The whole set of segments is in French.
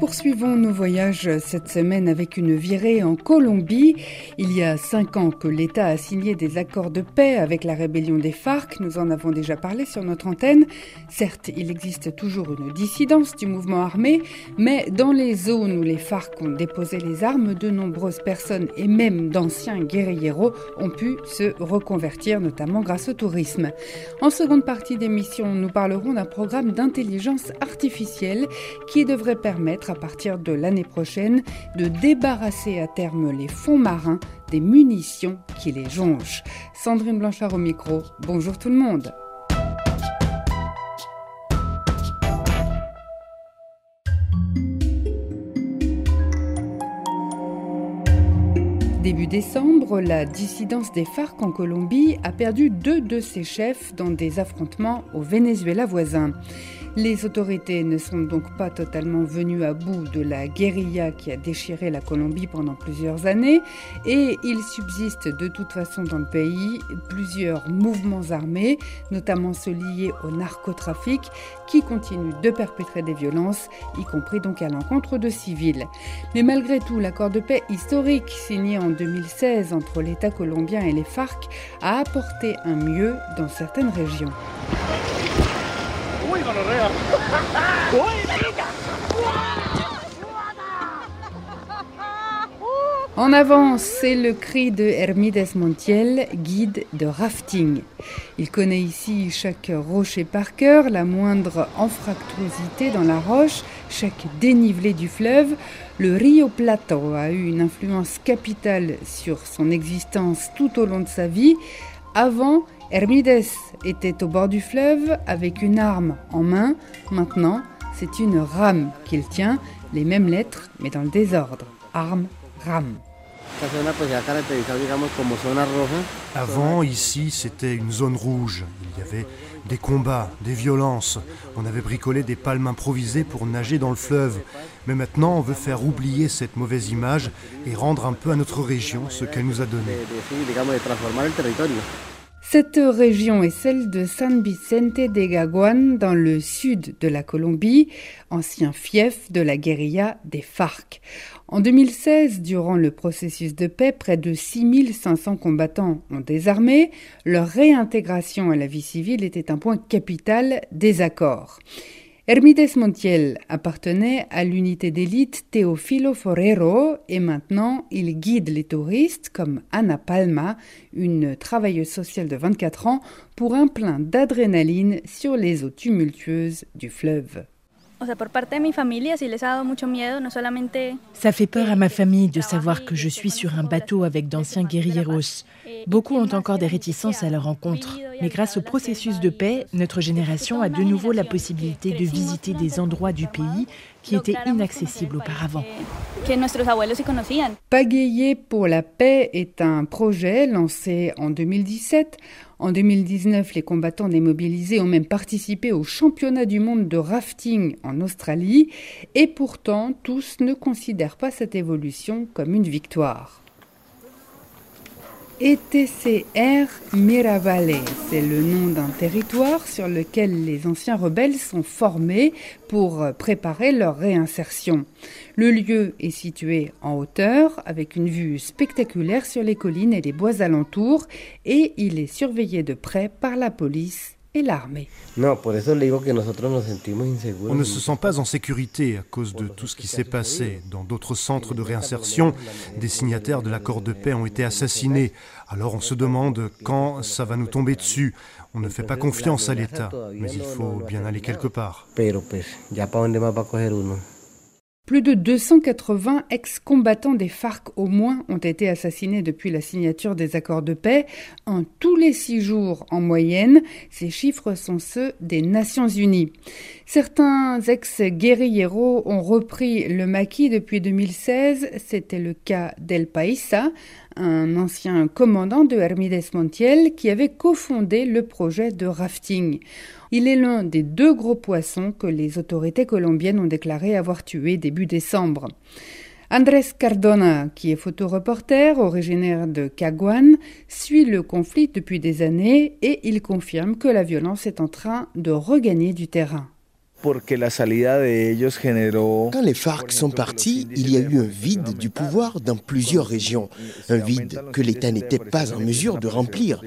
Poursuivons nos voyages cette semaine avec une virée en Colombie. Il y a cinq ans que l'État a signé des accords de paix avec la rébellion des FARC. Nous en avons déjà parlé sur notre antenne. Certes, il existe toujours une dissidence du mouvement armé, mais dans les zones où les FARC ont déposé les armes, de nombreuses personnes et même d'anciens guerrilleros ont pu se reconvertir, notamment grâce au tourisme. En seconde partie d'émission, nous parlerons d'un programme d'intelligence artificielle qui devrait permettre à partir de l'année prochaine de débarrasser à terme les fonds marins des munitions qui les jonchent. Sandrine Blanchard au micro, bonjour tout le monde. Début décembre, la dissidence des FARC en Colombie a perdu deux de ses chefs dans des affrontements au Venezuela voisin. Les autorités ne sont donc pas totalement venues à bout de la guérilla qui a déchiré la Colombie pendant plusieurs années et il subsiste de toute façon dans le pays plusieurs mouvements armés, notamment ceux liés au narcotrafic, qui continuent de perpétrer des violences, y compris donc à l'encontre de civils. Mais malgré tout, l'accord de paix historique signé en 2016 entre l'État colombien et les FARC a apporté un mieux dans certaines régions. En avance, c'est le cri de Hermides Montiel, guide de rafting. Il connaît ici chaque rocher par cœur, la moindre anfractuosité dans la roche, chaque dénivelé du fleuve. Le Rio Plato a eu une influence capitale sur son existence tout au long de sa vie. Avant, Hermides était au bord du fleuve avec une arme en main. Maintenant, c'est une rame qu'il tient, les mêmes lettres, mais dans le désordre. Arme, rame. Avant, ici, c'était une zone rouge. Il y avait des combats, des violences. On avait bricolé des palmes improvisées pour nager dans le fleuve. Mais maintenant, on veut faire oublier cette mauvaise image et rendre un peu à notre région ce qu'elle nous a donné. Cette région est celle de San Vicente de Gaguan dans le sud de la Colombie, ancien fief de la guérilla des FARC. En 2016, durant le processus de paix, près de 6500 combattants ont désarmé. Leur réintégration à la vie civile était un point capital des accords. Hermides Montiel appartenait à l'unité d'élite Teofilo Forero et maintenant il guide les touristes comme Ana Palma, une travailleuse sociale de 24 ans, pour un plein d'adrénaline sur les eaux tumultueuses du fleuve. Ça fait peur à ma famille de savoir que je suis sur un bateau avec d'anciens guerrilleros. Beaucoup ont encore des réticences à leur rencontre. Mais grâce au processus de paix, notre génération a de nouveau la possibilité de visiter des endroits du pays qui étaient inaccessibles auparavant. Pagayer pour la paix est un projet lancé en 2017 en 2019, les combattants démobilisés ont même participé au championnat du monde de rafting en Australie et pourtant tous ne considèrent pas cette évolution comme une victoire. ETCR Miravalle, c'est le nom d'un territoire sur lequel les anciens rebelles sont formés pour préparer leur réinsertion. Le lieu est situé en hauteur avec une vue spectaculaire sur les collines et les bois alentours et il est surveillé de près par la police et l'armée. On ne se sent pas en sécurité à cause de tout ce qui s'est passé. Dans d'autres centres de réinsertion, des signataires de l'accord de paix ont été assassinés. Alors on se demande quand ça va nous tomber dessus. On ne fait pas confiance à l'État, mais il faut bien aller quelque part. Plus de 280 ex-combattants des FARC au moins ont été assassinés depuis la signature des accords de paix. En tous les six jours en moyenne, ces chiffres sont ceux des Nations Unies. Certains ex-guerrilleros ont repris le maquis depuis 2016. C'était le cas d'El Paisa, un ancien commandant de Hermides Montiel qui avait cofondé le projet de rafting. Il est l'un des deux gros poissons que les autorités colombiennes ont déclaré avoir tué début décembre. Andrés Cardona, qui est photoreporter originaire de Caguan, suit le conflit depuis des années et il confirme que la violence est en train de regagner du terrain. Quand les FARC sont partis, il y a eu un vide du pouvoir dans plusieurs régions, un vide que l'État n'était pas en mesure de remplir.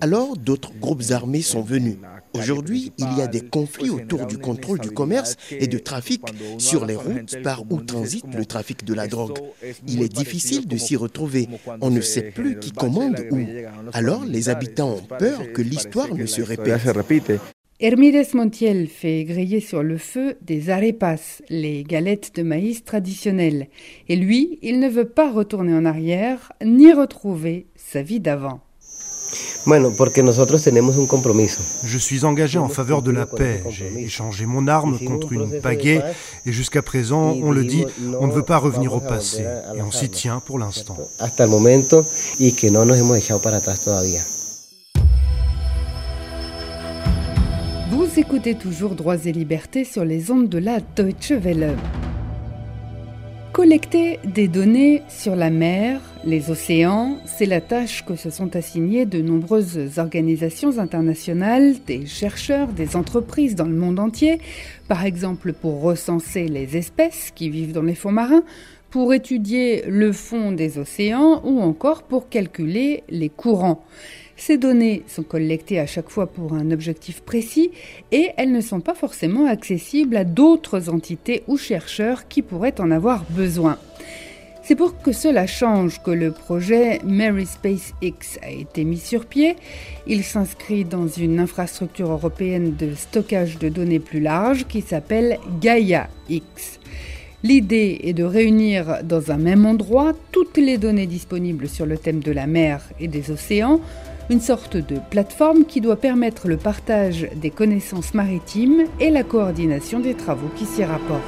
Alors d'autres groupes armés sont venus. Aujourd'hui, il y a des conflits autour du contrôle du commerce et du trafic sur les routes par où transite le trafic de la drogue. Il est difficile de s'y retrouver. On ne sait plus qui commande où. Alors les habitants ont peur que l'histoire ne se répète. Hermides Montiel fait griller sur le feu des arepas, les galettes de maïs traditionnelles. Et lui, il ne veut pas retourner en arrière ni retrouver sa vie d'avant. Je suis engagé en faveur de la paix. J'ai échangé mon arme contre une pagaie et jusqu'à présent, on le dit, on ne veut pas revenir au passé. Et on s'y tient pour l'instant. Vous écoutez toujours Droits et Libertés sur les ondes de la Deutsche Welle. Collecter des données sur la mer, les océans, c'est la tâche que se sont assignées de nombreuses organisations internationales, des chercheurs, des entreprises dans le monde entier, par exemple pour recenser les espèces qui vivent dans les fonds marins, pour étudier le fond des océans ou encore pour calculer les courants. Ces données sont collectées à chaque fois pour un objectif précis et elles ne sont pas forcément accessibles à d'autres entités ou chercheurs qui pourraient en avoir besoin. C'est pour que cela change que le projet Mary Space X a été mis sur pied. Il s'inscrit dans une infrastructure européenne de stockage de données plus large qui s'appelle Gaia X. L'idée est de réunir dans un même endroit toutes les données disponibles sur le thème de la mer et des océans une sorte de plateforme qui doit permettre le partage des connaissances maritimes et la coordination des travaux qui s'y rapportent.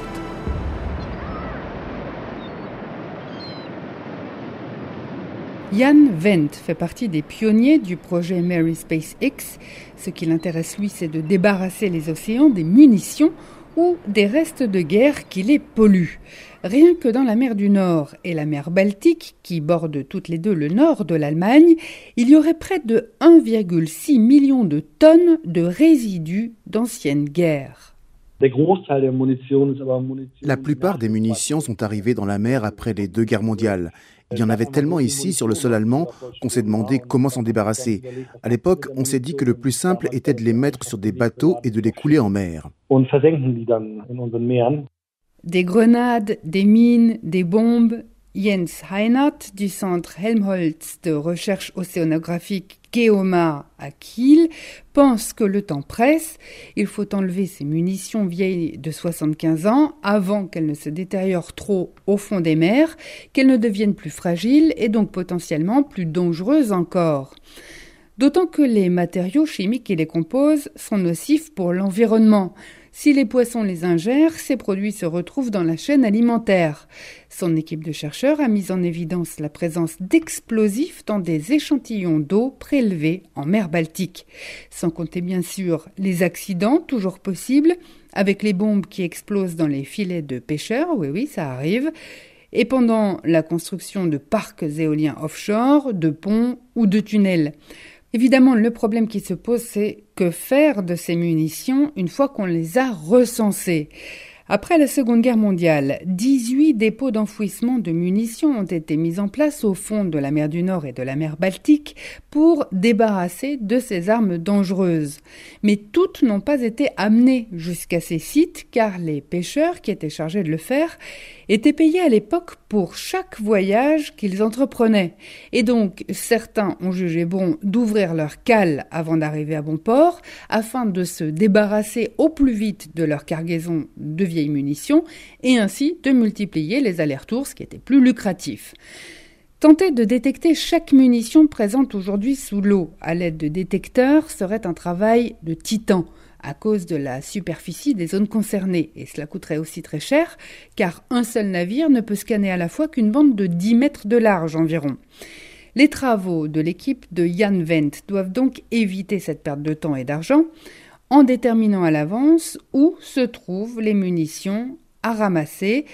Jan Wendt fait partie des pionniers du projet Mary Space X. Ce qui l'intéresse lui, c'est de débarrasser les océans des munitions ou des restes de guerre qui les polluent. Rien que dans la mer du Nord et la mer Baltique, qui bordent toutes les deux le nord de l'Allemagne, il y aurait près de 1,6 million de tonnes de résidus d'anciennes guerres. La plupart des munitions sont arrivées dans la mer après les deux guerres mondiales. Il y en avait tellement ici sur le sol allemand qu'on s'est demandé comment s'en débarrasser. À l'époque, on s'est dit que le plus simple était de les mettre sur des bateaux et de les couler en mer. Des grenades, des mines, des bombes. Jens Heinert du centre Helmholtz de recherche océanographique Geoma à Kiel pense que le temps presse. Il faut enlever ces munitions vieilles de 75 ans avant qu'elles ne se détériorent trop au fond des mers, qu'elles ne deviennent plus fragiles et donc potentiellement plus dangereuses encore. D'autant que les matériaux chimiques qui les composent sont nocifs pour l'environnement. Si les poissons les ingèrent, ces produits se retrouvent dans la chaîne alimentaire. Son équipe de chercheurs a mis en évidence la présence d'explosifs dans des échantillons d'eau prélevés en mer Baltique. Sans compter bien sûr les accidents, toujours possibles, avec les bombes qui explosent dans les filets de pêcheurs, oui oui, ça arrive, et pendant la construction de parcs éoliens offshore, de ponts ou de tunnels. Évidemment, le problème qui se pose, c'est que faire de ces munitions une fois qu'on les a recensées après la Seconde Guerre mondiale, 18 dépôts d'enfouissement de munitions ont été mis en place au fond de la mer du Nord et de la mer Baltique pour débarrasser de ces armes dangereuses. Mais toutes n'ont pas été amenées jusqu'à ces sites car les pêcheurs qui étaient chargés de le faire étaient payés à l'époque pour chaque voyage qu'ils entreprenaient. Et donc, certains ont jugé bon d'ouvrir leur cale avant d'arriver à bon port, afin de se débarrasser au plus vite de leur cargaison de vieilles munitions, et ainsi de multiplier les allers-retours, ce qui était plus lucratif. Tenter de détecter chaque munition présente aujourd'hui sous l'eau à l'aide de détecteurs serait un travail de titan à cause de la superficie des zones concernées. Et cela coûterait aussi très cher, car un seul navire ne peut scanner à la fois qu'une bande de 10 mètres de large environ. Les travaux de l'équipe de Jan Wendt doivent donc éviter cette perte de temps et d'argent en déterminant à l'avance où se trouvent les munitions à ramasser.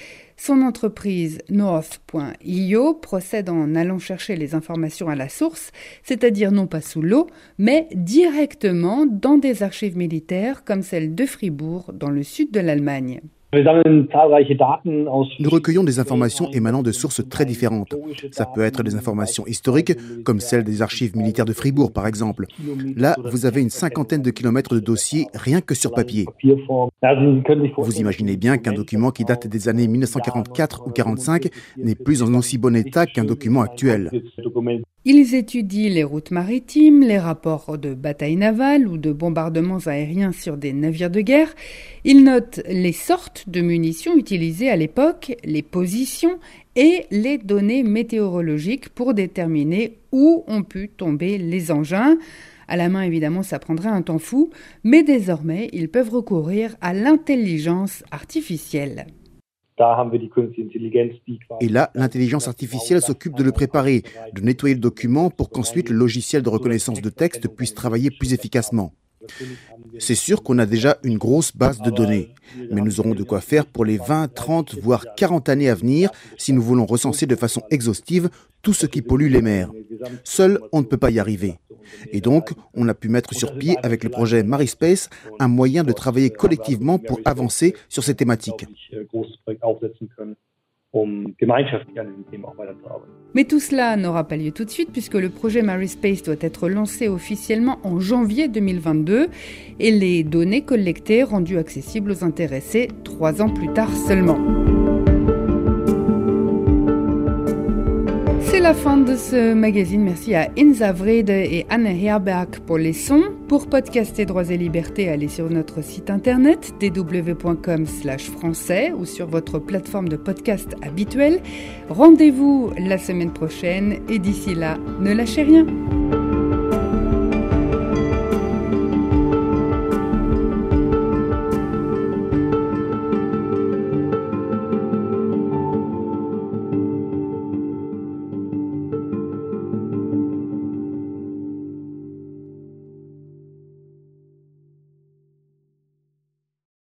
Son entreprise North.io procède en allant chercher les informations à la source, c'est-à-dire non pas sous l'eau, mais directement dans des archives militaires comme celle de Fribourg dans le sud de l'Allemagne. Nous recueillons des informations émanant de sources très différentes. Ça peut être des informations historiques, comme celles des archives militaires de Fribourg, par exemple. Là, vous avez une cinquantaine de kilomètres de dossiers rien que sur papier. Vous imaginez bien qu'un document qui date des années 1944 ou 45 n'est plus en aussi bon état qu'un document actuel. Ils étudient les routes maritimes, les rapports de batailles navales ou de bombardements aériens sur des navires de guerre. Ils notent les sortes de munitions utilisées à l'époque, les positions et les données météorologiques pour déterminer où ont pu tomber les engins. À la main, évidemment, ça prendrait un temps fou, mais désormais, ils peuvent recourir à l'intelligence artificielle. Et là, l'intelligence artificielle s'occupe de le préparer, de nettoyer le document pour qu'ensuite le logiciel de reconnaissance de texte puisse travailler plus efficacement. C'est sûr qu'on a déjà une grosse base de données, mais nous aurons de quoi faire pour les 20, 30, voire 40 années à venir si nous voulons recenser de façon exhaustive tout ce qui pollue les mers. Seul, on ne peut pas y arriver. Et donc, on a pu mettre sur pied avec le projet MariSpace un moyen de travailler collectivement pour avancer sur ces thématiques. Mais tout cela n'aura pas lieu tout de suite puisque le projet MariSpace doit être lancé officiellement en janvier 2022 et les données collectées rendues accessibles aux intéressés trois ans plus tard seulement. La fin de ce magazine. Merci à Inza Vrede et Anne Herberg pour les sons. Pour podcaster Droits et Libertés, allez sur notre site internet dw.com français ou sur votre plateforme de podcast habituelle. Rendez-vous la semaine prochaine et d'ici là, ne lâchez rien.